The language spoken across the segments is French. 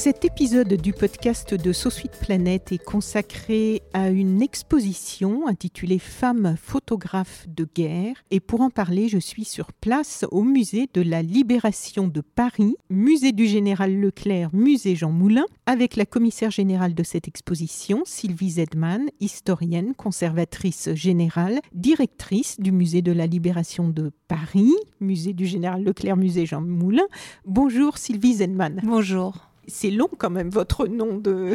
Cet épisode du podcast de Sweet Planet est consacré à une exposition intitulée Femmes photographes de guerre. Et pour en parler, je suis sur place au musée de la Libération de Paris, musée du Général Leclerc, musée Jean Moulin, avec la commissaire générale de cette exposition, Sylvie Zedman, historienne, conservatrice générale, directrice du musée de la Libération de Paris, musée du Général Leclerc, musée Jean Moulin. Bonjour Sylvie Zedman. Bonjour. C'est long quand même votre nom de.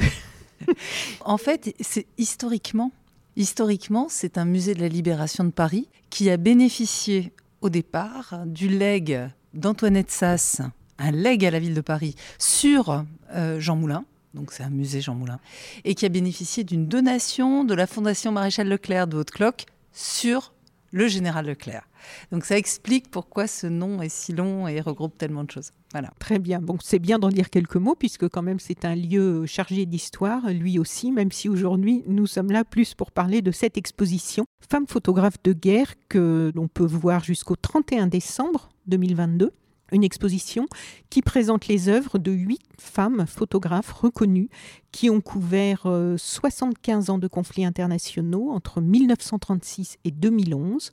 en fait, c'est historiquement, historiquement, c'est un musée de la Libération de Paris qui a bénéficié au départ du legs d'Antoinette Sass, un legs à la ville de Paris sur euh, Jean Moulin. Donc c'est un musée Jean Moulin et qui a bénéficié d'une donation de la Fondation Maréchal Leclerc de Haute-Cloque sur le général Leclerc. Donc ça explique pourquoi ce nom est si long et regroupe tellement de choses. Très bien. Bon, c'est bien d'en dire quelques mots puisque quand même c'est un lieu chargé d'histoire, lui aussi, même si aujourd'hui nous sommes là plus pour parler de cette exposition Femmes photographes de guerre que l'on peut voir jusqu'au 31 décembre 2022 une exposition qui présente les œuvres de huit femmes photographes reconnues qui ont couvert 75 ans de conflits internationaux entre 1936 et 2011,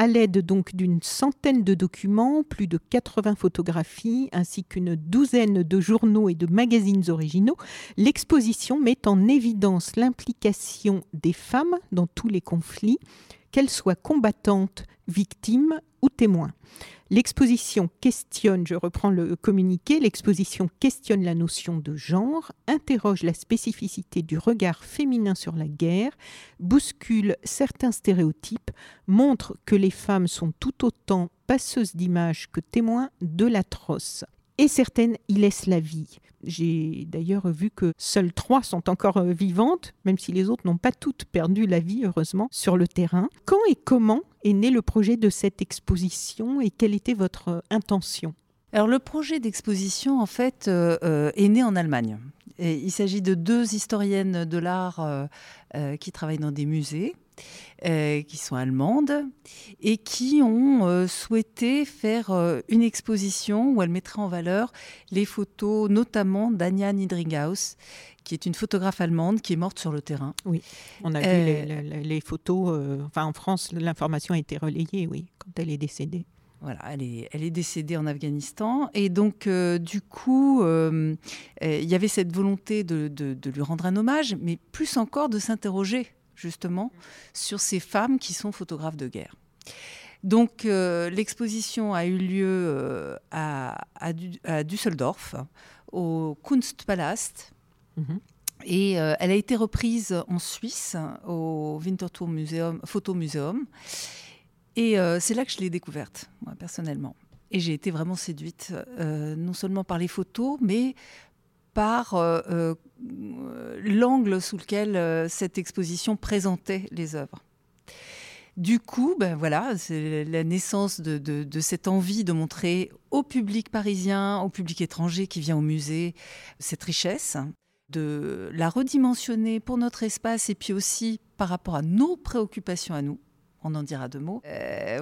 à l'aide donc d'une centaine de documents, plus de 80 photographies, ainsi qu'une douzaine de journaux et de magazines originaux, l'exposition met en évidence l'implication des femmes dans tous les conflits, qu'elles soient combattantes, victimes ou témoins. L'exposition questionne, je reprends le communiqué, l'exposition questionne la notion de genre, interroge la spécificité du regard féminin sur la guerre, bouscule certains stéréotypes, montre que les femmes sont tout autant passeuses d'images que témoins de l'atroce et certaines y laissent la vie. J'ai d'ailleurs vu que seules trois sont encore euh, vivantes, même si les autres n'ont pas toutes perdu la vie, heureusement, sur le terrain. Quand et comment est né le projet de cette exposition et quelle était votre euh, intention? Alors le projet d'exposition en fait euh, est né en Allemagne. Il s'agit de deux historiennes de l'art qui travaillent dans des musées euh, qui sont allemandes et qui ont euh, souhaité faire euh, une exposition où elles mettraient en valeur les photos, notamment d'Anja Niedringhaus, qui est une photographe allemande qui est morte sur le terrain. Oui, on a vu les, photos. enfin, en France, l'information a été relayée, oui, quand elle est décédée. Voilà, elle est, elle est décédée en Afghanistan. Et donc, du coup, il y avait cette volonté de, de, lui rendre un hommage, mais plus encore de s'interroger justement, sur ces femmes qui sont photographes de guerre. Donc euh, l'exposition a eu lieu euh, à, à, Düsseldorf, au Kunstpalast. Mhm. Et euh, elle a été reprise en Suisse, au Winterthur Museum, Photo Museum. Et c'est là que je l'ai découverte, moi, personnellement. Et j'ai été vraiment séduite, non seulement par les photos, mais par l'angle sous lequel euh, cette exposition présentait les œuvres. Du coup, ben voilà, c'est la naissance de, cette envie de montrer au public parisien, au public étranger qui vient au musée, cette richesse, de la redimensionner pour notre espace et puis aussi par rapport à nos préoccupations à nous. On en dira deux mots.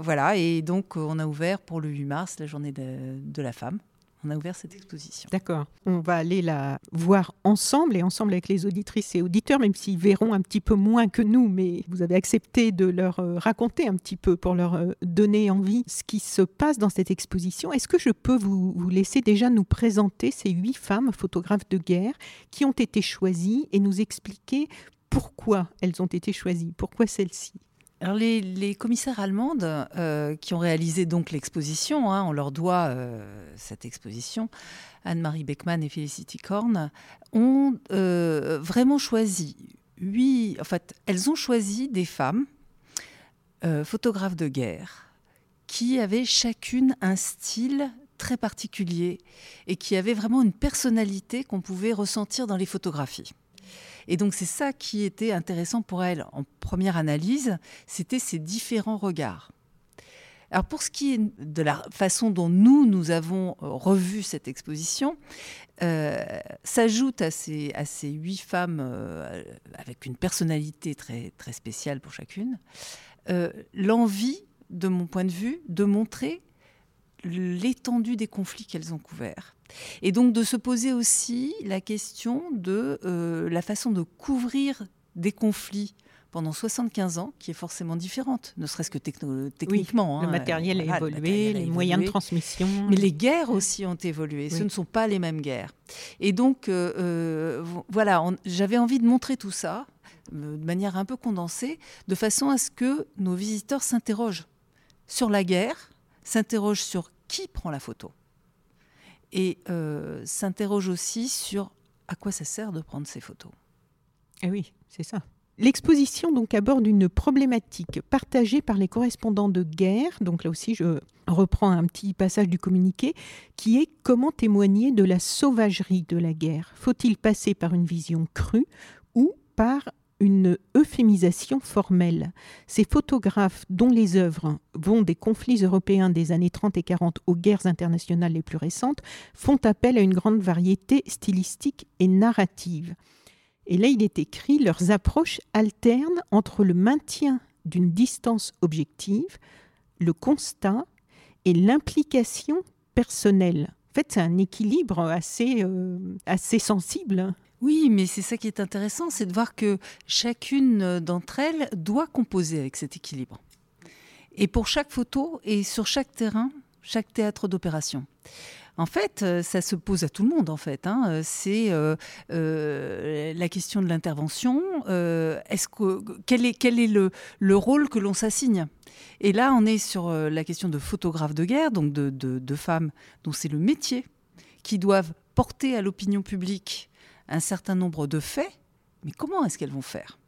voilà, et donc on a ouvert pour le 8 mars la journée de la femme on a ouvert cette exposition. D'accord. On va aller la voir ensemble et ensemble avec les auditrices et auditeurs, même s'ils verront un petit peu moins que nous, mais vous avez accepté de leur euh, raconter un petit peu pour leur euh, donner envie ce qui se passe dans cette exposition. Est-ce que je peux vous, vous laisser déjà nous présenter ces huit femmes photographes de guerre qui ont été choisies et nous expliquer pourquoi elles ont été choisies, pourquoi celles-ci? Alors les, commissaires allemandes euh, qui ont réalisé donc l'exposition, hein, on leur doit euh, cette exposition, Anne-Marie Beckmann et Felicity Korn, ont euh, vraiment choisi huit, en fait, elles ont choisi des femmes photographes de guerre qui avaient chacune un style très particulier et qui avaient vraiment une personnalité qu'on pouvait ressentir dans les photographies. Et donc c'est ça qui était intéressant pour elle en première analyse, c'était ces différents regards. Alors pour ce qui est de la façon dont nous, nous avons euh, revu cette exposition, euh, s'ajoute à ces, à ces huit femmes euh, avec une personnalité très, très spéciale pour chacune, l'envie, de mon point de vue, de montrer l'étendue des conflits qu'elles ont couverts. Et donc de se poser aussi la question de euh, la façon de couvrir des conflits pendant 75 ans, qui est forcément différente, ne serait-ce que techniquement. le hein, matériel a évolué, les moyens de transmission. Mais les guerres aussi ont évolué. Ce ne sont pas les mêmes guerres. Et donc, euh, euh, voilà, j'avais envie de montrer tout ça de manière un peu condensée, de façon à ce que nos visiteurs s'interrogent sur la guerre, s'interrogent sur qui prend la photo et euh, s'interroge aussi sur à quoi ça sert de prendre ces photos. Eh oui, c'est ça. L'exposition donc aborde une problématique partagée par les correspondants de guerre. Donc là aussi, je reprends un petit passage du communiqué qui est comment témoigner de la sauvagerie de la guerre? Faut-il passer par une vision crue ou par une euphémisation formelle. Ces photographes, dont les œuvres vont des conflits européens des années 30 et 40 aux guerres internationales les plus récentes, font appel à une grande variété stylistique et narrative. Et là, il est écrit, leurs approches alternent entre le maintien d'une distance objective, le constat et l'implication personnelle. En fait, c'est un équilibre assez, euh, assez sensible. Oui, mais c'est ça qui est intéressant, c'est de voir que chacune d'entre elles doit composer avec cet équilibre. Et pour chaque photo et sur chaque terrain, chaque théâtre d'opération. En fait, euh, ça se pose à tout le monde. En fait, hein. c'est euh, euh, la question de l'intervention. est-ce que quel est le, le rôle que l'on s'assigne? Et là, on est sur la question de photographes de guerre, donc de, de femmes dont c'est le métier, qui doivent porter à l'opinion publique un certain nombre de faits, mais comment est-ce qu'elles vont faire?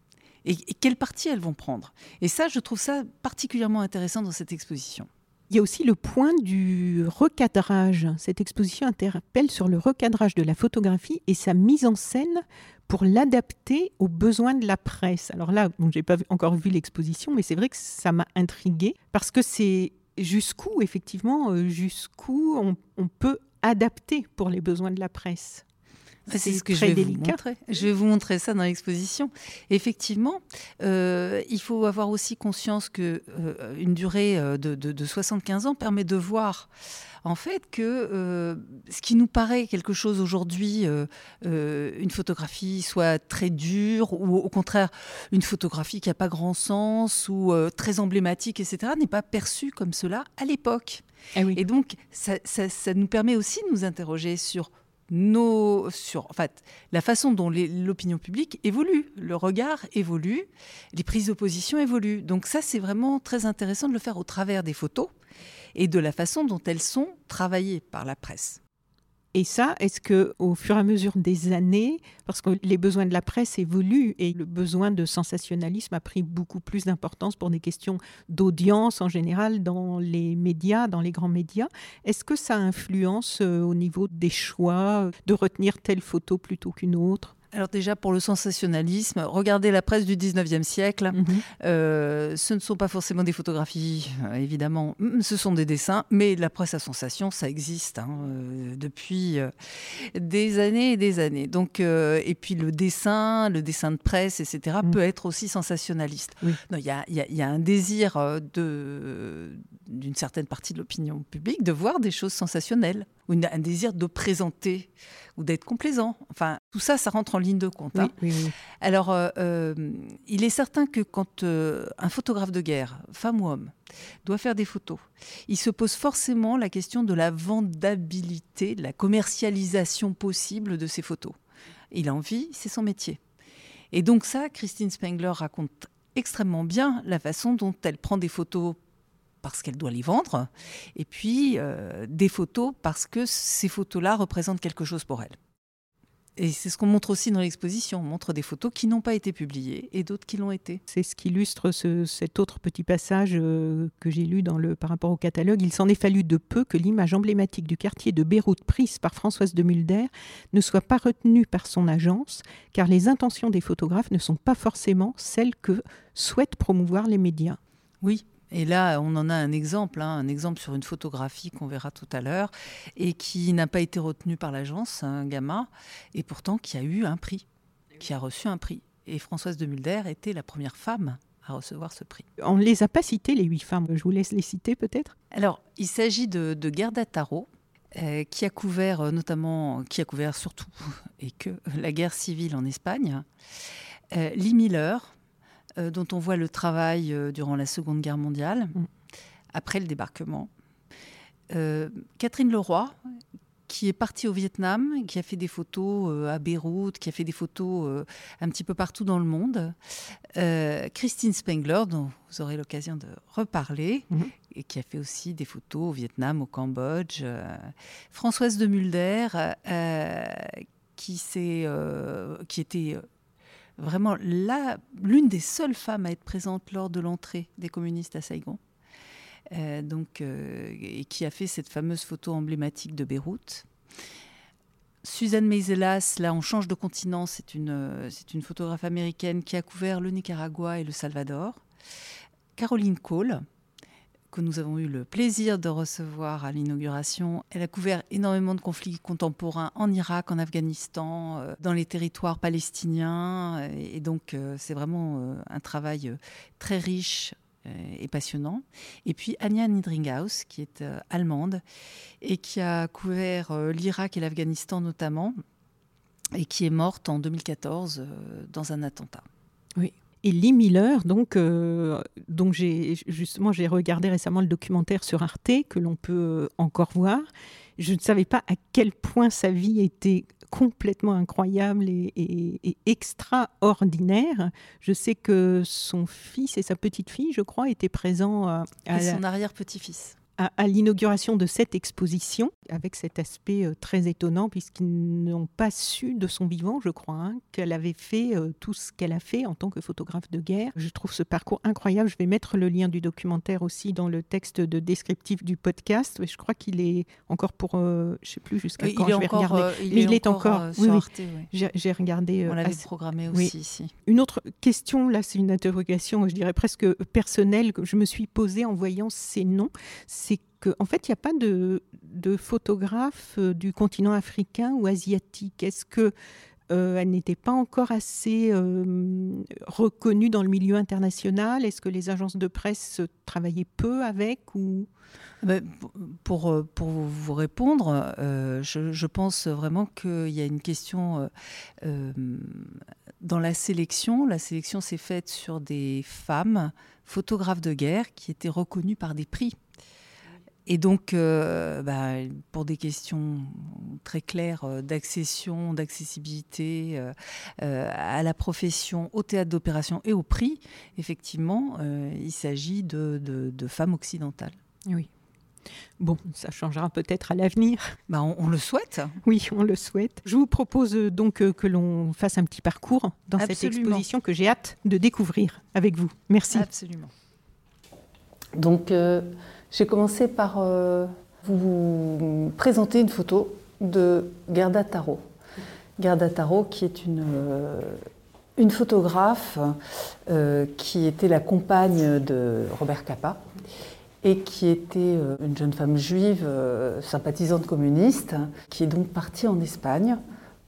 Et, quelle partie elles vont prendre? Et ça, je trouve ça particulièrement intéressant dans cette exposition. Il y a aussi le point du recadrage. Cette exposition interpelle sur le recadrage de la photographie et sa mise en scène pour l'adapter aux besoins de la presse. Alors là, bon, j'ai pas encore vu l'exposition, mais c'est vrai que ça m'a intriguée parce que c'est jusqu'où, effectivement, euh, jusqu'où on peut adapter pour les besoins de la presse. C'est ce que je vais vous montrer. Je vais vous montrer ça dans l'exposition. Effectivement, euh, il faut avoir aussi conscience que euh, une durée euh, de, 75 ans permet de voir en fait que ce qui nous paraît quelque chose aujourd'hui, une photographie soit très dure ou au contraire une photographie qui n'a pas grand sens ou très emblématique, etc., n'est pas perçu comme cela à l'époque. Eh Et donc, ça, ça, nous permet aussi de nous interroger sur nos, sur la façon dont l'opinion publique évolue, le regard évolue, les prises d'opposition évoluent. Donc ça, c'est vraiment très intéressant de le faire au travers des photos et de la façon dont elles sont travaillées par la presse. Et ça, est-ce que au fur et à mesure des années, parce que les besoins de la presse évoluent et le besoin de sensationnalisme a pris beaucoup plus d'importance pour des questions d'audience en général dans les médias, dans les grands médias, est-ce que ça influence euh, au niveau des choix de retenir telle photo plutôt qu'une autre? Alors déjà pour le sensationnalisme, regardez la presse du 19e siècle. Mhm. Euh, ce ne sont pas forcément des photographies, euh, évidemment, mm, ce sont des dessins, mais la presse à sensation, ça existe hein, euh, depuis des années et des années. Donc, et puis le dessin, le dessin de presse, etc., mhm. peut être aussi sensationnaliste. Il y, a, un désir d'une certaine partie de l'opinion publique de voir des choses sensationnelles, ou un désir de présenter ou d'être complaisant. Enfin, tout ça, ça rentre en ligne de compte. Hein. Alors, euh, euh, il est certain que quand euh, un photographe de guerre, femme ou homme, doit faire des photos, il se pose forcément la question de la vendabilité, de la commercialisation possible de ces photos. Il a envie, c'est son métier. Et donc ça, Christine Spengler raconte extrêmement bien la façon dont elle prend des photos parce qu'elle doit les vendre, et puis euh, des photos parce que ces photos-là représentent quelque chose pour elle. Et c'est ce qu'on montre aussi dans l'exposition. On montre des photos qui n'ont pas été publiées et d'autres qui l'ont été. C'est ce qui illustre cet autre petit passage euh, que j'ai lu dans le, par rapport au catalogue. Il s'en est fallu de peu que l'image emblématique du quartier de Beyrouth prise par Françoise de Mulder ne soit pas retenue par son agence, car les intentions des photographes ne sont pas forcément celles que souhaitent promouvoir les médias. Oui, et là, on en a un exemple, hein, un exemple sur une photographie qu'on verra tout à l'heure, et qui n'a pas été retenu par l'agence, un Gamma, et pourtant qui a eu un prix, qui a reçu un prix. Et Françoise de Mulder était la première femme à recevoir ce prix. On ne les a pas citées, les huit femmes. Je vous laisse les citer peut-être? Alors, il s'agit de, de Gerda Taro, euh, qui a couvert euh, notamment, qui a couvert surtout et que la guerre civile en Espagne. Euh, Lee Miller, euh, dont on voit le travail euh, durant la Seconde Guerre mondiale, mm. après le débarquement. Euh, Catherine Leroy, qui est partie au Vietnam, qui a fait des photos à Beyrouth, qui a fait des photos un petit peu partout dans le monde. Christine Spengler, dont vous aurez l'occasion de reparler, mm-hmm. et qui a fait aussi des photos au Vietnam, au Cambodge. Françoise de Mulder, qui, qui était vraiment l'une des seules femmes à être présente lors de l'entrée des communistes à Saigon. Euh, donc, euh, et qui a fait cette fameuse photo emblématique de Beyrouth. Suzanne Meiselas, là on change de continent, c'est une, c'est une photographe américaine qui a couvert le Nicaragua et le Salvador. Caroline Cole, que nous avons eu le plaisir de recevoir à l'inauguration. Elle a couvert énormément de conflits contemporains en Irak, en Afghanistan, euh, dans les territoires palestiniens. Et donc, euh, c'est vraiment euh, un travail très riche et passionnant. Et puis Anya Nidringhaus, qui est allemande et qui a couvert l'Irak et l'Afghanistan notamment, et qui est morte en 2014 dans un attentat. Oui, et Lee Miller, donc, euh, donc j'ai justement j'ai regardé récemment le documentaire sur Arte que l'on peut encore voir. Je ne savais pas à quel point sa vie était complètement incroyable et, extraordinaire. Je sais que son fils et sa petite fille, je crois, étaient présents à, à son arrière-petit-fils à, l'inauguration de cette exposition, avec cet aspect euh, très étonnant, puisqu'ils n'ont pas su de son vivant, je crois, hein, qu'elle avait fait euh, tout ce qu'elle a fait en tant que photographe de guerre. Je trouve ce parcours incroyable. Je vais mettre le lien du documentaire aussi dans le texte de descriptif du podcast. Je crois qu'il est encore pour, euh, je ne sais plus jusqu'à quand je vais regarder. il, Mais est il est encore, Arte, J'ai regardé. On l'avait programmé aussi ici. Une autre question, là, c'est une interrogation, je dirais presque personnelle, que je me suis posée en voyant ces noms c'est qu'en en fait, il n'y a pas de, de photographe euh, du continent africain ou asiatique. Est-ce que euh, elle n'était pas encore assez euh, reconnue dans le milieu international? Est-ce que les agences de presse travaillaient peu avec ou... Ah ben, pour, vous répondre, je, pense vraiment qu'il y a une question dans la sélection. La sélection s'est faite sur des femmes photographes de guerre qui étaient reconnues par des prix. Et donc, euh, bah, pour des questions très claires euh, d'accession, d'accessibilité euh, à la profession, au théâtre d'opération et au prix, effectivement, il s'agit de, femmes occidentales. Oui. Bon, ça changera peut-être à l'avenir. Bah, on, le souhaite. Oui, on le souhaite. Je vous propose donc que l'on fasse un petit parcours dans cette exposition que j'ai hâte de découvrir avec vous. Merci. Absolument. Donc, j'ai commencé par euh, vous présenter une photo de Gerda Taro. Gerda Taro, qui est une, euh, une photographe euh, qui était la compagne de Robert Capa et qui était une jeune femme juive sympathisante communiste, qui est donc partie en Espagne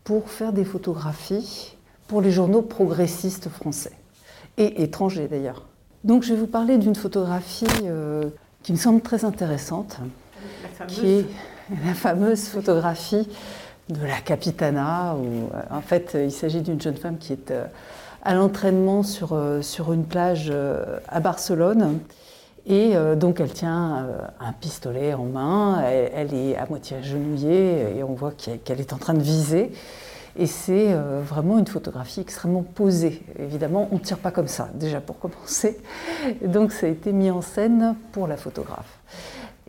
pour faire des photographies pour les journaux progressistes français et étrangers d'ailleurs. Donc je vais vous parler d'une photographie qui me semble très intéressante, qui est la fameuse photographie de la Capitana, où euh, en fait il s'agit d'une jeune femme qui est euh, à l'entraînement sur, euh, sur une plage à Barcelone. Et donc elle tient un pistolet en main, elle, est à moitié agenouillée et on voit qu'elle est en train de viser. Et c'est vraiment une photographie extrêmement posée. Évidemment, on ne tire pas comme ça, déjà pour commencer. Donc ça a été mis en scène pour la photographe.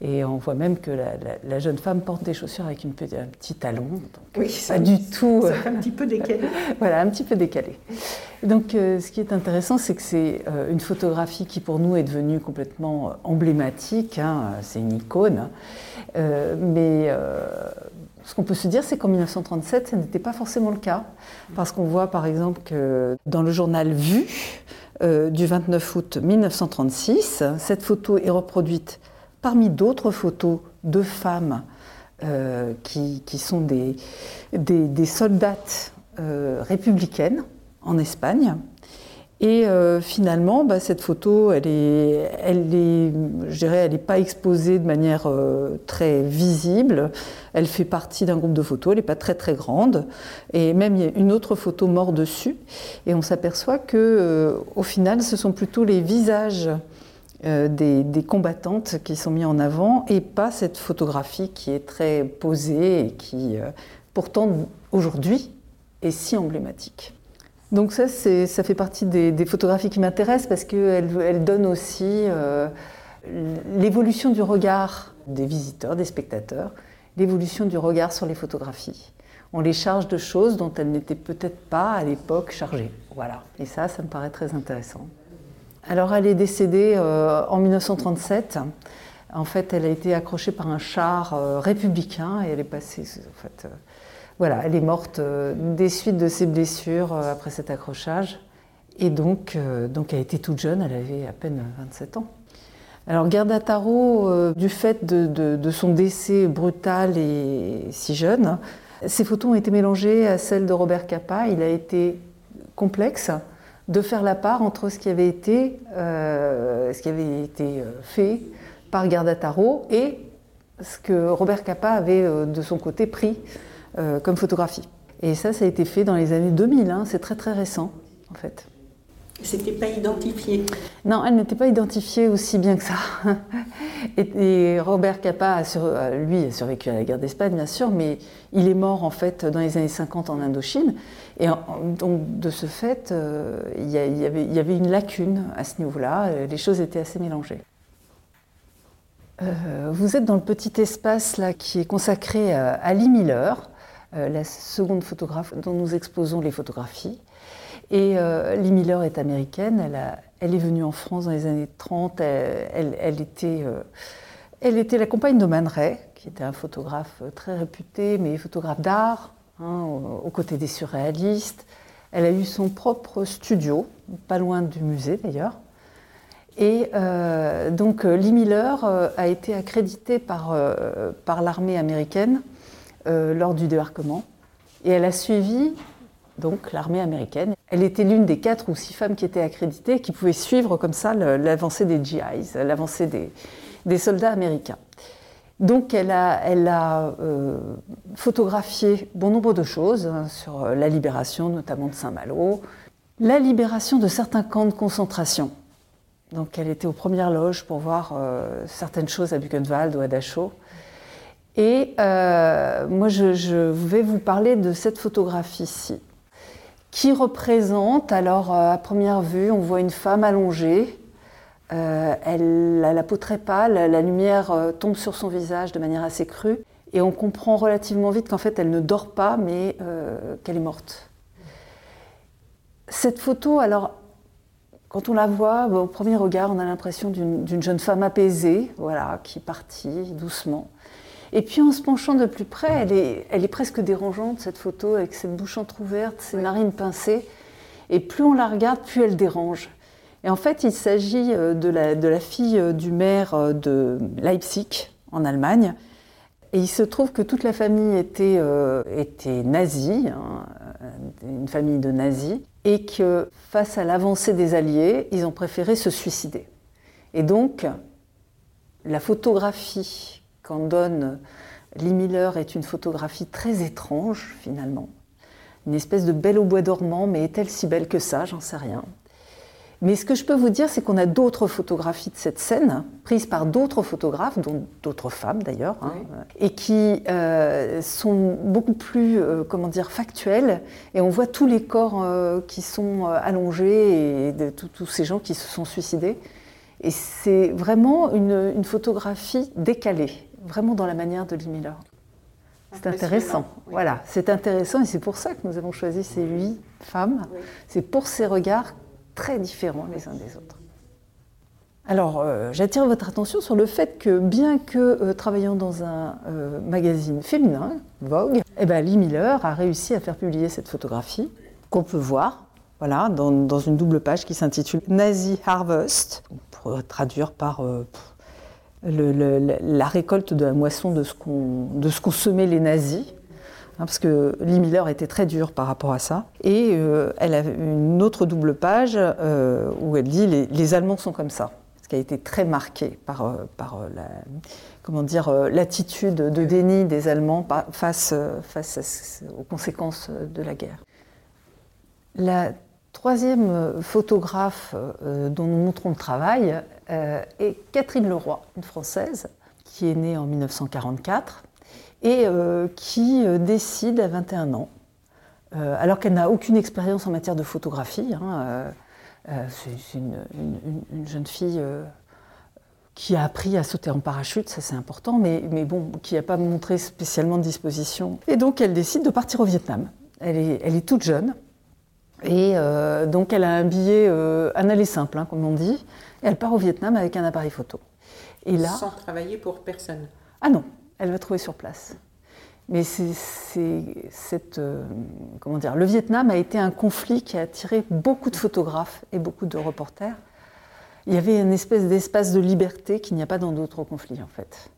Et on voit même que la, jeune femme porte des chaussures avec une un petit talon. Donc oui, pas du tout. un petit peu décalé. voilà, un petit peu décalé. Donc, euh, ce qui est intéressant, c'est que c'est euh, une photographie qui, pour nous, est devenue complètement euh, emblématique. Hein, c'est une icône. mais ce qu'on peut se dire, c'est qu'en 1937, ce n'était pas forcément le cas. Parce qu'on voit, par exemple, que dans le journal Vue du 29 août 1936, cette photo est reproduite parmi d'autres photos de femmes qui, sont des, des, des soldates républicaines en Espagne. Et euh, finalement, bah, cette photo, elle est, je dirais, elle n'est pas exposée de manière euh, très visible. Elle fait partie d'un groupe de photos. Elle n'est pas très très grande. Et même il y a une autre photo mort dessus. Et on s'aperçoit que, euh, au final, ce sont plutôt les visages des, des, combattantes qui sont mis en avant et pas cette photographie qui est très posée et qui, pourtant, aujourd'hui, est si emblématique. Donc ça, ça fait partie des, photographies qui m'intéressent parce qu'elles elles donnent aussi euh, l'évolution du regard des visiteurs, des spectateurs, l'évolution du regard sur les photographies. On les charge de choses dont elles n'étaient peut-être pas à l'époque chargées. Voilà. Et ça, ça me paraît très intéressant. Alors elle est décédée euh, en 1937. En fait, elle a été accrochée par un char euh, républicain et elle est passée voilà, elle est morte euh, des suites de ses blessures euh, après cet accrochage. Et donc, euh, donc elle était toute jeune, elle avait à peine 27 ans. Alors Gerda Taro, du fait de, son décès brutal et si jeune, ses photos ont été mélangées à celles de Robert Capa. Il a été complexe de faire la part entre ce qui avait été, ce qui avait été fait par Gerda Taro et ce que Robert Capa avait de son côté pris euh, comme photographie. Et ça, ça a été fait dans les années 2000, hein. c'est très très récent en fait. C'était pas identifié Non, elle n'était pas identifiée aussi bien que ça. Et, Robert Capa, a euh, lui, a survécu à la guerre d'Espagne, bien sûr, mais il est mort en fait dans les années 50 en Indochine. Et donc, de ce fait, euh, il, y avait, il, y avait, une lacune à ce niveau-là. Les choses étaient assez mélangées. vous êtes dans le petit espace là qui est consacré à Lee Miller. Euh, la seconde photographe dont nous exposons les photographies. Et euh, Lee Miller est américaine, elle, est venue en France dans les années 30, elle, était, euh, elle était la compagne de Man Ray, qui était un photographe très réputé, mais photographe d'art, hein, aux, côtés des surréalistes. Elle a eu son propre studio, pas loin du musée d'ailleurs. Et donc Lee Miller a été accrédité par, par l'armée américaine euh, lors du débarquement. Et elle a suivi donc l'armée américaine. Elle était l'une des quatre ou six femmes qui étaient accréditées, qui pouvaient suivre comme ça l'avancée des GIs, l'avancée des, soldats américains. Donc elle a, euh, photographié bon nombre de choses hein, sur la libération, notamment de Saint-Malo, la libération de certains camps de concentration. Donc elle était aux premières loges pour voir euh, certaines choses à Buchenwald ou à Dachau. Et euh, moi, je, vais vous parler de cette photographie-ci, qui représente, alors euh, à première vue, on voit une femme allongée, euh, elle a la peau très pâle, la lumière tombe sur son visage de manière assez crue, et on comprend relativement vite qu'en fait, elle ne dort pas, mais qu'elle est morte. Cette photo, alors, quand on la voit, au premier regard, on a l'impression d'une jeune femme apaisée, voilà, qui est partie doucement. Et puis en se penchant de plus près, elle est, elle est presque dérangeante, cette photo, avec cette bouche entr'ouverte, ses narines pincées. Et plus on la regarde, plus elle dérange. Et en fait, il s'agit euh, de la, de la, fille euh, du maire euh, de Leipzig, en Allemagne. Et il se trouve que toute la famille était, était nazie, hein, une famille de nazis, et que face à l'avancée des Alliés, ils ont préféré se suicider. Et donc, la photographie qu'en donne Lee Miller est une photographie très étrange finalement. Une espèce de belle au bois dormant, mais est-elle si belle que ça? J'en sais rien. Mais ce que je peux vous dire, c'est qu'on a d'autres photographies de cette scène, prises par d'autres photographes, dont d'autres femmes d'ailleurs, hein, et qui euh, sont beaucoup plus, euh, comment dire, factuelles. Et on voit tous les corps euh, qui sont allongés et de tous ces gens qui se sont suicidés. Et c'est vraiment une, une, photographie décalée, vraiment dans la manière de Lee Miller. C'est intéressant. Voilà, c'est intéressant et c'est pour ça que nous avons choisi ces huit femmes. C'est pour ces regards très différents les uns des autres. Alors, euh, j'attire votre attention sur le fait que, bien que euh, travaillant dans un euh, magazine féminin, Vogue, eh ben, Lee Miller a réussi à faire publier cette photographie qu'on peut voir voilà, dans, une double page qui s'intitule Nazi Harvest, pour traduire par la récolte de la moisson de ce qu'ont semé les nazis. Hein, parce que Lee Miller était très dur par rapport à ça. Et euh, elle a une autre double page euh, où elle dit les, Allemands sont comme ça, ce qui a été très marqué par, euh, par la, comment dire, l'attitude de déni des Allemands face, face aux conséquences de la guerre. La troisième photographe dont nous montrons le travail est Catherine Leroy, une Française, qui est née en 1944 et euh, qui euh, décide à 21 ans, euh, alors qu'elle n'a aucune expérience en matière de photographie. Hein, c'est une, jeune fille qui a appris à sauter en parachute, ça c'est important, mais, bon, qui n'a pas montré spécialement de disposition. Et donc elle décide de partir au Vietnam. Elle est toute jeune, et donc elle a un billet, un aller simple, hein, comme on dit, et elle part au Vietnam avec un appareil photo. Et là, Sans travailler pour personne Ah non, elle va trouver sur place. Mais c'est cette euh, comment dire, le Vietnam a été un conflit qui a attiré beaucoup de photographes et beaucoup de reporters. Il y avait une espèce d'espace de liberté qu'il n'y a pas dans d'autres conflits en fait,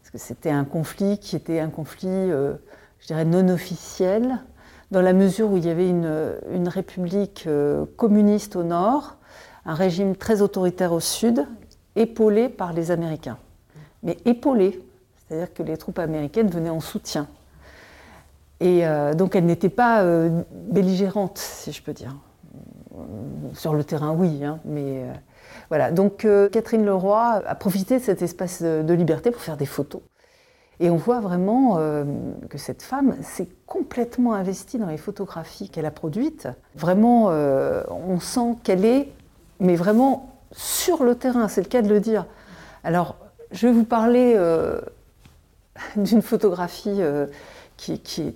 parce que c'était un conflit qui était un conflit, euh, je dirais, non officiel, dans la mesure où il y avait une, république euh, communiste au nord, un régime très autoritaire au sud, épaulé par les Américains. Mais épaulé, c'est-à-dire que les troupes américaines venaient en soutien. Et euh, donc elles n'étaient pas euh, belligérantes, si je peux dire. Sur le terrain, oui, hein, mais voilà. Donc Catherine Leroy a profité de cet espace de liberté pour faire des photos. Et on voit vraiment que cette femme s'est complètement investie dans les photographies qu'elle a produites. Vraiment, on sent qu'elle est, mais vraiment sur le terrain, c'est le cas de le dire. Alors, je vais vous parler d'une photographie euh, qui, est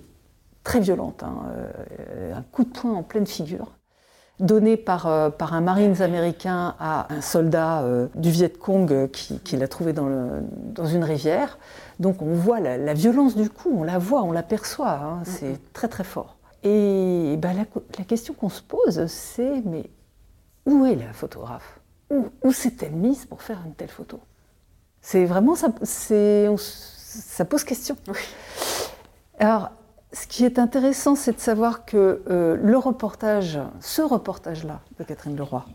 très violente, hein, euh, un coup de poing en pleine figure, donné par, euh, par un Marines américain à un soldat du Viet Cong qui, l'a trouvé dans, dans, une rivière. Donc on voit la, violence du coup, on la voit, on l'aperçoit, hein, c'est très très fort. Et ben, la, question qu'on se pose, c'est mais où est la photographe? Où, où s'est-elle mise pour faire une telle photo? C'est vraiment ça. C'est, ça pose question. Alors, ce qui est intéressant, c'est de savoir que euh, le reportage, ce reportage-là de Catherine Leroy,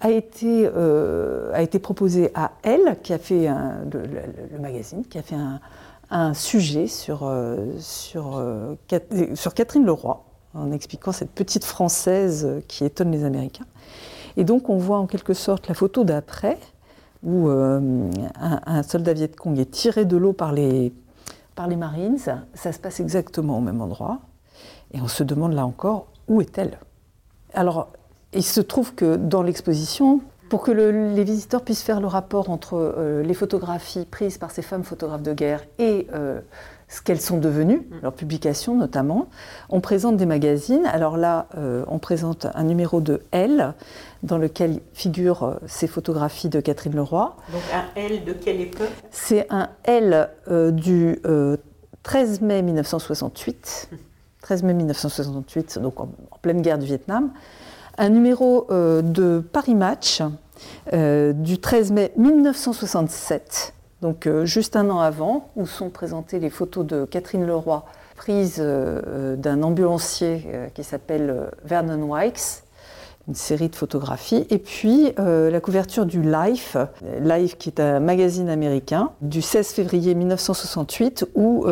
a été, euh, a été proposé à elle, qui a fait le, magazine, qui a fait un, sujet sur, euh, sur, Catherine Leroy, en expliquant cette petite Française qui étonne les Américains. Et donc on voit en quelque sorte la photo d'après, où euh, un, soldat Viet Cong est tiré de l'eau par les, par les Marines. Ça se passe exactement au même endroit. Et on se demande là encore, où est-elle Alors, il se trouve que dans l'exposition, pour que les visiteurs puissent faire le rapport entre euh, les photographies prises par ces femmes photographes de guerre et euh, ce qu'elles sont devenues, mm. leurs publications notamment. On présente des magazines. Alors là, euh, on présente un numéro de Elle, dans lequel figurent euh, ces photographies de Catherine Leroy. Donc un L de quelle époque? C'est un L euh, du 13 mai 1968. 13 mai 1968, donc en, pleine guerre du Vietnam. Un numéro de Paris Match du 13 mai 1967 donc euh, juste un an avant, où sont présentées les photos de Catherine Leroy, prises euh, d'un ambulancier euh, qui s'appelle Vernon Wykes, une série de photographies, et puis la couverture du Life, Life qui est un magazine américain, du 16 février 1968, où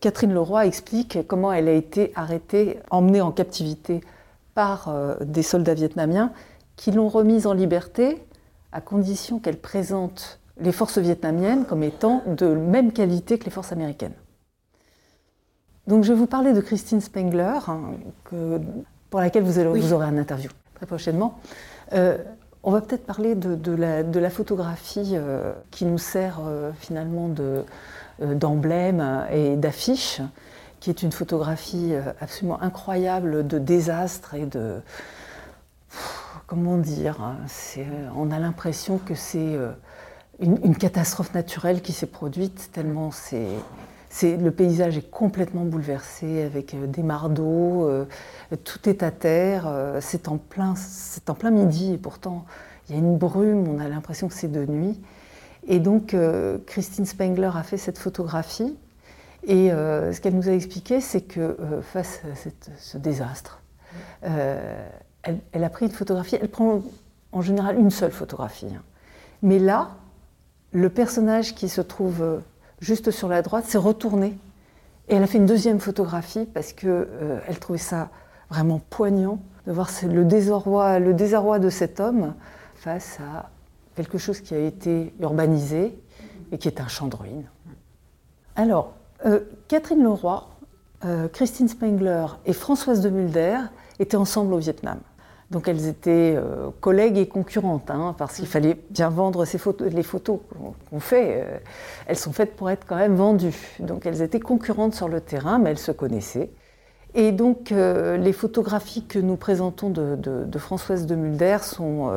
Catherine Leroy explique comment elle a été arrêtée, emmenée en captivité par des soldats vietnamiens, qui l'ont remise en liberté à condition qu'elle présente les forces vietnamiennes comme étant de même qualité que les forces américaines. Donc je vais vous parler de Christine Spengler, hein, pour laquelle vous, aurez un interview très prochainement. Euh, on va peut-être parler de, la, photographie euh, qui nous sert euh, finalement d'emblème et d'affiche, qui est une photographie absolument incroyable de désastre et de... Comment dire hein, On a l'impression que c'est une, catastrophe naturelle qui s'est produite, tellement c'est le paysage est complètement bouleversé avec euh, des mardeaux, euh, tout est à terre, euh, c'est en, plein, en plein midi et pourtant il y a une brume, on a l'impression que c'est de nuit. Et donc Christine Spengler a fait cette photographie et ce qu'elle nous a expliqué, c'est que face à ce désastre, elle, a pris une photographie, elle prend en général une seule photographie. Hein. Mais là, le personnage qui se trouve juste sur la droite, s'est retournée. Et elle a fait une deuxième photographie parce qu'elle euh, elle trouvait ça vraiment poignant de voir le désarroi, de cet homme face à quelque chose qui a été urbanisé et qui est un champ de ruines. Alors, euh, Catherine Leroy, euh, Christine Spengler et Françoise de Mulder étaient ensemble au Vietnam. Donc elles étaient euh, collègues et concurrentes, hein, parce qu'il fallait bien vendre ces photos, les photos qu'on fait. Euh, elles sont faites pour être quand même vendues. Donc elles étaient concurrentes sur le terrain, mais elles se connaissaient. Et donc euh, les photographies que nous présentons de, Françoise de Mulder sont,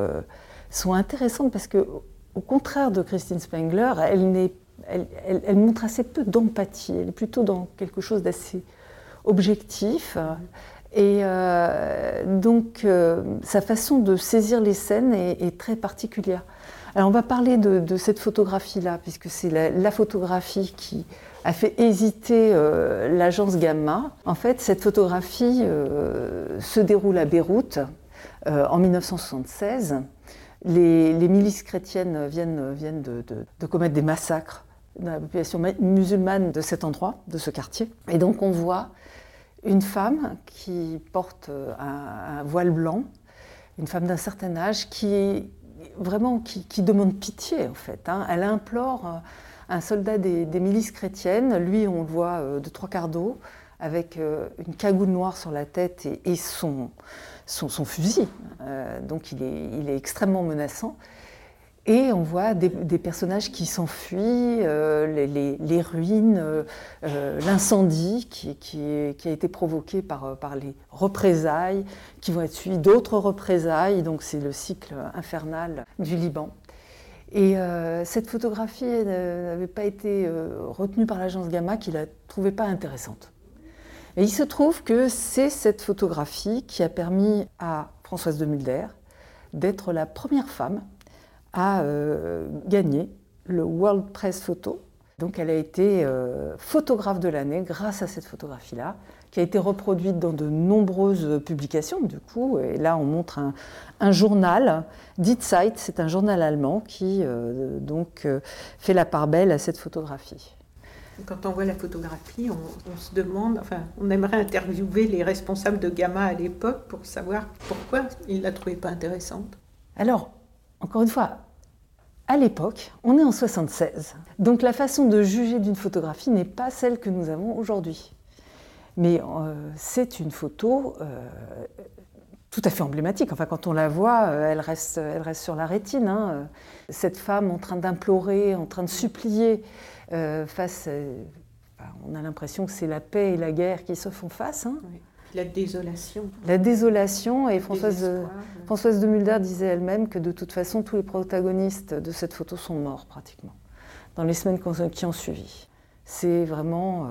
sont intéressantes parce que, au contraire de Christine Spengler, elle, elle, elle montre assez peu d'empathie. Elle est plutôt dans quelque chose d'assez objectif. Et euh, donc, euh, sa façon de saisir les scènes est, très particulière. Alors, on va parler de, cette photographie-là, puisque c'est la, photographie qui a fait hésiter euh, l'agence Gamma. En fait, cette photographie se déroule à Beyrouth en 1976. Les, milices chrétiennes viennent, de commettre des massacres dans la population musulmane de cet endroit, de ce quartier. Et donc, on voit une femme qui porte un, voile blanc, une femme d'un certain âge qui vraiment demande pitié en fait. Hein. Elle implore euh, un soldat des, milices chrétiennes, lui on le voit euh, de trois quarts d'eau, avec euh, une cagoule noire sur la tête et, son, fusil. donc il est, il est extrêmement menaçant. Et on voit des, personnages qui s'enfuient, euh, les, ruines, euh, euh, l'incendie qui, a été provoqué par, les représailles, qui vont être suivis d'autres représailles. Donc c'est le cycle infernal du Liban. Et cette photographie n'avait pas été retenue par l'agence Gamma qui la trouvait pas intéressante. Et il se trouve que c'est cette photographie qui a permis à Françoise de Mulder d'être la première femme a euh, gagné le World Press Photo. Donc elle a été euh, photographe de l'année grâce à cette photographie-là, qui a été reproduite dans de nombreuses publications du coup. Et là on montre un, journal, Die Zeit, c'est un journal allemand qui euh, donc fait la part belle à cette photographie. Quand on voit la photographie, on, on, se demande, enfin, on aimerait interviewer les responsables de Gamma à l'époque pour savoir pourquoi ils ne la trouvaient pas intéressante. Alors, encore une fois, à l'époque, on est en 76, donc la façon de juger d'une photographie n'est pas celle que nous avons aujourd'hui. Mais euh, c'est une photo euh, tout à fait emblématique. Enfin, quand on la voit, euh, elle, reste, elle reste sur la rétine. Hein. Cette femme en train d'implorer, en train de supplier face. on a l'impression que c'est la paix et la guerre qui se font face. Hein. La désolation. La désolation, et Françoise, Françoise de Mulder disait elle-même que de toute façon, tous les protagonistes de cette photo sont morts pratiquement, dans les semaines qui ont suivi. C'est vraiment,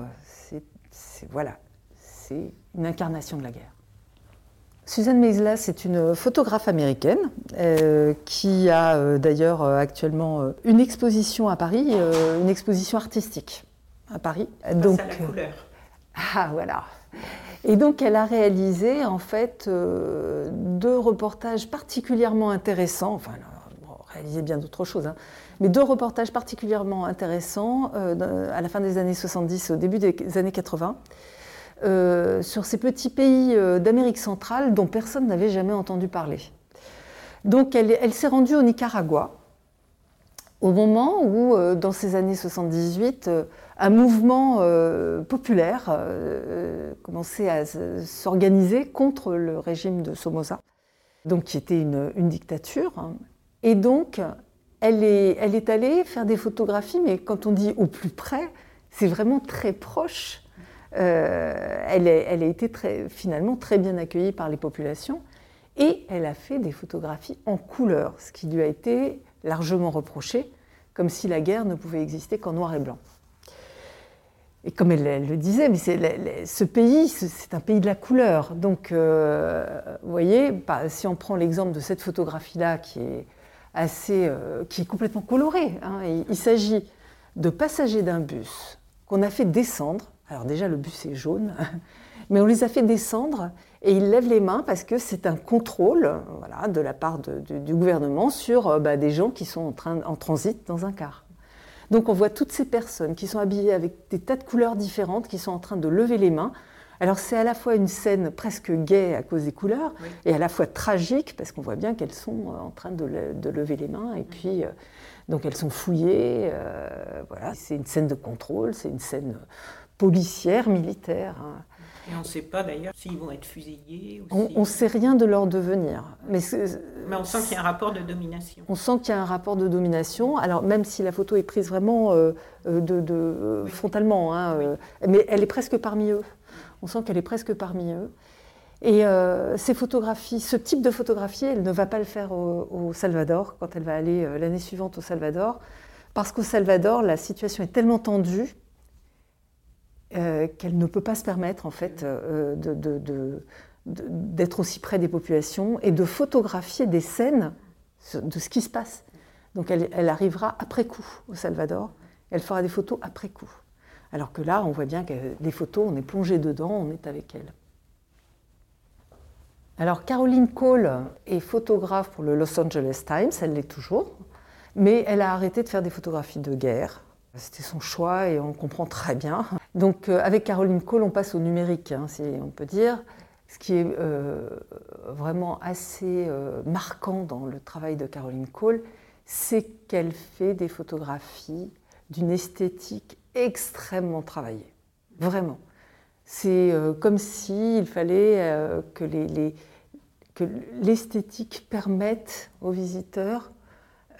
euh, c'est, voilà, c'est une incarnation de la guerre. Suzanne Meisler, c'est une photographe américaine euh, qui a euh, d'ailleurs actuellement une exposition à Paris, une exposition artistique à Paris. Donc, à la couleur. Ah voilà. Et donc elle a réalisé en fait euh, deux reportages particulièrement intéressants, enfin réalisé bien d'autres choses, hein, mais deux reportages particulièrement intéressants euh, à la fin des années 70, au début des années 80, euh, sur ces petits pays d'Amérique centrale dont personne n'avait jamais entendu parler. Donc elle, s'est rendue au Nicaragua au moment où, dans ces années 78, euh, un mouvement euh, populaire commençait à s'organiser contre le régime de Somoza, donc qui était une, dictature. Et donc, elle est, allée faire des photographies, mais quand on dit au plus près, c'est vraiment très proche. elle, a été finalement très bien accueillie par les populations. Et elle a fait des photographies en couleur, ce qui lui a été largement reproché, comme si la guerre ne pouvait exister qu'en noir et blanc. Et comme elle, le disait, mais ce pays, c'est un pays de la couleur. Donc, euh, vous voyez, bah, si on prend l'exemple de cette photographie-là, qui est assez, euh, qui est complètement colorée, hein, il s'agit de passagers d'un bus qu'on a fait descendre. Alors déjà, le bus est jaune, mais on les a fait descendre et ils lèvent les mains parce que c'est un contrôle voilà, de la part du gouvernement sur euh, bah, des gens qui sont en, train, en transit dans un car. Donc on voit toutes ces personnes qui sont habillées avec des tas de couleurs différentes, qui sont en train de lever les mains. Alors c'est à la fois une scène presque gaie à cause des couleurs et à la fois tragique parce qu'on voit bien qu'elles sont euh, en train de, lever les mains et puis euh, donc elles sont fouillées. voilà, c'est une scène de contrôle, c'est une scène policière, militaire. Hein. Et on ne sait pas d'ailleurs s'ils vont être fusillés. on ne sait rien de leur devenir. Mais, mais on sent qu'il y a un rapport de domination. On sent qu'il y a un rapport de domination. Alors même si la photo est prise vraiment euh, euh, de, frontalement, hein, euh, mais elle est presque parmi eux. On sent qu'elle est presque parmi eux. Et ces photographies, ce type de photographie, elle ne va pas le faire au Salvador quand elle va aller l'année suivante au Salvador, parce qu'au Salvador, la situation est tellement tendue euh, qu'elle ne peut pas se permettre en fait euh, d'être aussi près des populations et de photographier des scènes de ce qui se passe. Donc elle, arrivera après coup au Salvador, elle fera des photos après coup. Alors que là, on voit bien que les photos, on est plongé dedans, on est avec elle. Alors Caroline Cole est photographe pour le Los Angeles Times, elle l'est toujours, mais elle a arrêté de faire des photographies de guerre. C'était son choix et on comprend très bien. Donc euh, avec Caroline Cole, on passe au numérique, hein, si on peut dire. Ce qui est euh, vraiment assez euh, marquant dans le travail de Caroline Cole, c'est qu'elle fait des photographies d'une esthétique extrêmement travaillée. Vraiment. C'est comme s'il fallait que l'esthétique permette aux visiteurs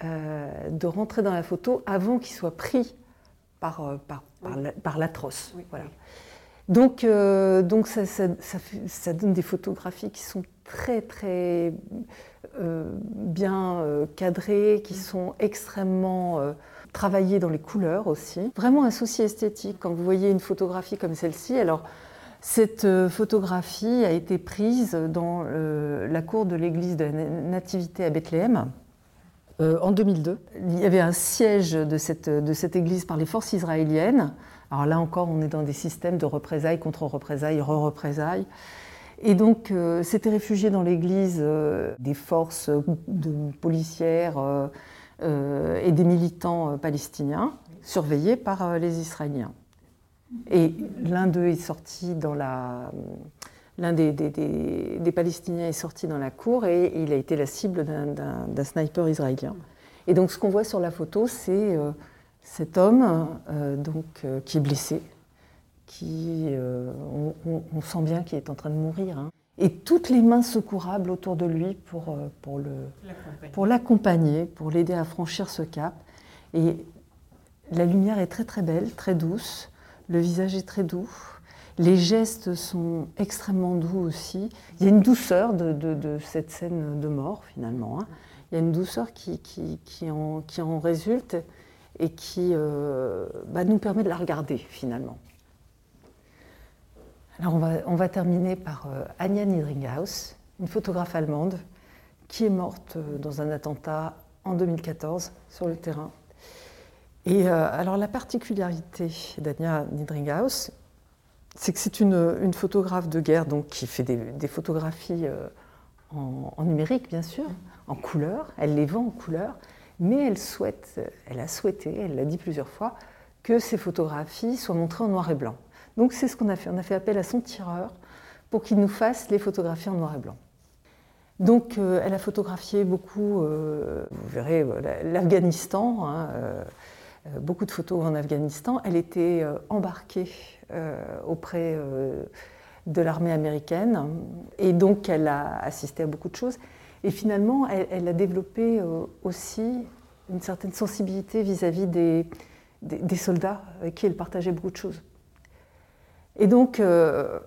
de rentrer dans la photo avant qu'ils soient pris par, euh, par, par l'atroce. Voilà. Donc, euh, donc ça, ça, ça, donne des photographies qui sont très très euh, bien cadrées, qui mm. sont extrêmement travaillées dans les couleurs aussi. Vraiment un souci esthétique. Quand vous voyez une photographie comme celle-ci, alors cette photographie a été prise dans la cour de l'église de la Nativité à Bethléem. Euh, en 2002. Il y avait un siège de cette, église par les forces israéliennes. Alors là encore, on est dans des systèmes de représailles, contre-représailles, re-représailles. Et donc, euh, s'étaient réfugiés dans l'église euh, des forces de, policières et des militants palestiniens, surveillés par les Israéliens. Et l'un d'eux est sorti dans la l'un des, Palestiniens est sorti dans la cour et il a été la cible d'un sniper israélien. Et donc ce qu'on voit sur la photo, c'est euh, cet homme euh, donc, euh, qui est blessé, qui, on, sent bien qu'il est en train de mourir. Hein. Et toutes les mains secourables autour de lui pour, pour l'accompagner, pour l'aider à franchir ce cap. Et la lumière est très très belle, très douce, le visage est très doux. Les gestes sont extrêmement doux aussi. Il y a une douceur de, cette scène de mort finalement. Hein. Il y a une douceur qui, en, résulte et qui euh, bah, nous permet de la regarder finalement. Alors on va, on va terminer par euh, Anja Niedringhaus, une photographe allemande qui est morte euh, dans un attentat en 2014 sur le terrain. Et alors la particularité d'Anja Niedringhaus, c'est que c'est une, photographe de guerre donc, qui fait des, photographies euh, en, numérique, bien sûr, en couleur. Elle les vend en couleur, mais elle, souhaite, elle a souhaité, elle l'a dit plusieurs fois, que ces photographies soient montrées en noir et blanc. Donc c'est ce qu'on a fait. On a fait appel à son tireur pour qu'il nous fasse les photographies en noir et blanc. Donc, elle a photographié beaucoup, vous verrez, l'Afghanistan, hein, beaucoup de photos en Afghanistan. Elle était embarquée auprès de l'armée américaine et donc elle a assisté à beaucoup de choses. Et finalement, elle, a développé aussi une certaine sensibilité vis-à-vis des, soldats avec qui elle partageait beaucoup de choses. Et donc, euh,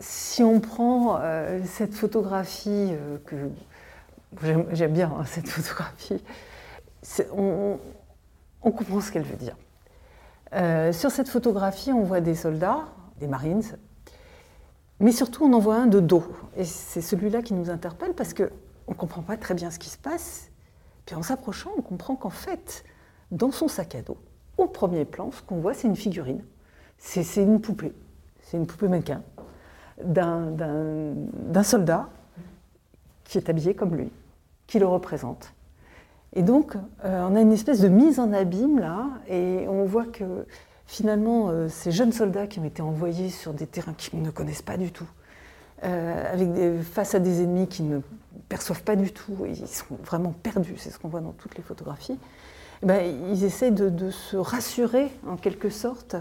si on prend euh, cette photographie, euh, que j'aime bien hein, cette photographie, on, comprend ce qu'elle veut dire. sur cette photographie, on voit des soldats, des Marines, mais surtout on en voit un de dos. Et c'est celui-là qui nous interpelle parce qu'on ne comprend pas très bien ce qui se passe. Puis en s'approchant, on comprend qu'en fait, dans son sac à dos, au premier plan, ce qu'on voit, c'est une figurine. C'est une poupée. C'est une poupée mannequin d'un soldat qui est habillé comme lui, qui le représente. Et donc, euh, on a une espèce de mise en abîme là, et on voit que finalement, euh, ces jeunes soldats qui ont été envoyés sur des terrains qu'ils ne connaissent pas du tout, euh, face à des ennemis qui ne perçoivent pas du tout, ils sont vraiment perdus, c'est ce qu'on voit dans toutes les photographies, eh ben, ils essaient de, se rassurer en quelque sorte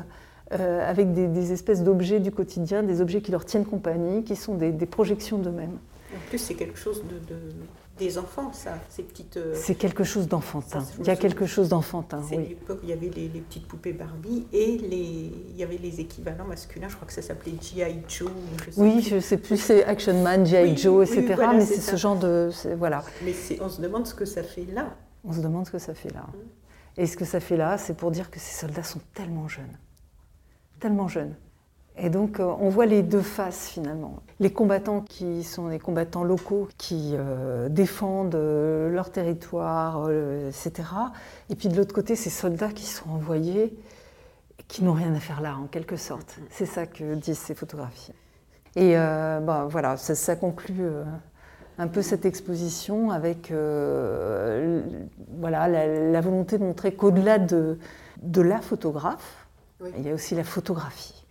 avec des, espèces d'objets du quotidien, des objets qui leur tiennent compagnie, qui sont des, projections d'eux-mêmes. En plus, c'est quelque chose de, des enfants, ça, ces petites. Euh, c'est quelque chose d'enfantin. Il y a quelque chose d'enfantin. Oui. il y avait les, petites poupées Barbie et les, il y avait les équivalents masculins. Je crois que ça s'appelait G.I. Joe. oui, je sais plus, c'est Action Man, G.I. Joe, etc. mais c'est ce genre de, voilà. Mais on se demande ce que ça fait là. On se demande ce que ça fait là. Hum. Et ce que ça fait là, c'est pour dire que ces soldats sont tellement jeunes. Tellement jeunes. Et donc, euh, on voit les deux faces finalement. Les combattants qui sont les combattants locaux, qui euh, défendent euh, leur territoire, etc. Et puis de l'autre côté, ces soldats qui sont envoyés, qui n'ont rien à faire là, en quelque sorte. C'est ça que disent ces photographies. Et ben, voilà, ça conclut un peu cette exposition avec euh, voilà, la, volonté de montrer qu'au-delà de, de, la photographe, il y a aussi la photographie.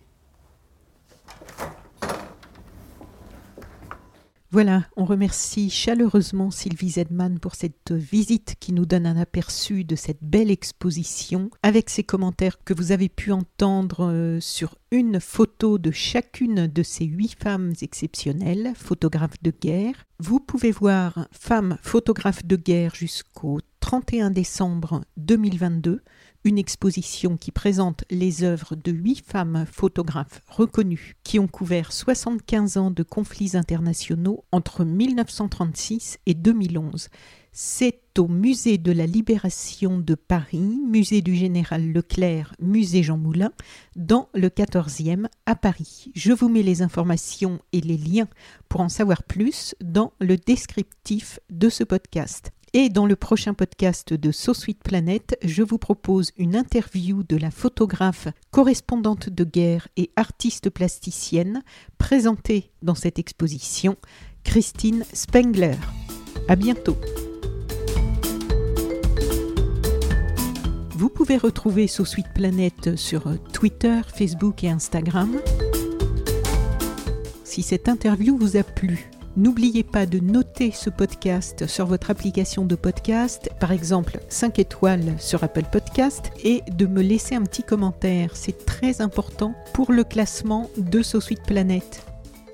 Voilà, on remercie chaleureusement Sylvie Zedman pour cette visite qui nous donne un aperçu de cette belle exposition avec ses commentaires que vous avez pu entendre euh, sur une photo de chacune de ces huit femmes exceptionnelles, photographes de guerre. Vous pouvez voir Femmes photographes de guerre jusqu'au 31 décembre 2022 une exposition qui présente les œuvres de huit femmes photographes reconnues qui ont couvert 75 ans de conflits internationaux entre 1936 et 2011. C'est au Musée de la Libération de Paris, Musée du Général Leclerc, Musée Jean Moulin, dans le 14e à Paris. Je vous mets les informations et les liens pour en savoir plus dans le descriptif de ce podcast. Et dans le prochain podcast de So Sweet Planet, je vous propose une interview de la photographe correspondante de guerre et artiste plasticienne présentée dans cette exposition, Christine Spengler. À bientôt. Vous pouvez retrouver So Sweet Planet sur Twitter, Facebook et Instagram. Si cette interview vous a plu, N'oubliez pas de noter ce podcast sur votre application de podcast, par exemple 5 étoiles sur Apple Podcast, et de me laisser un petit commentaire. C'est très important pour le classement de SoSuite Planète.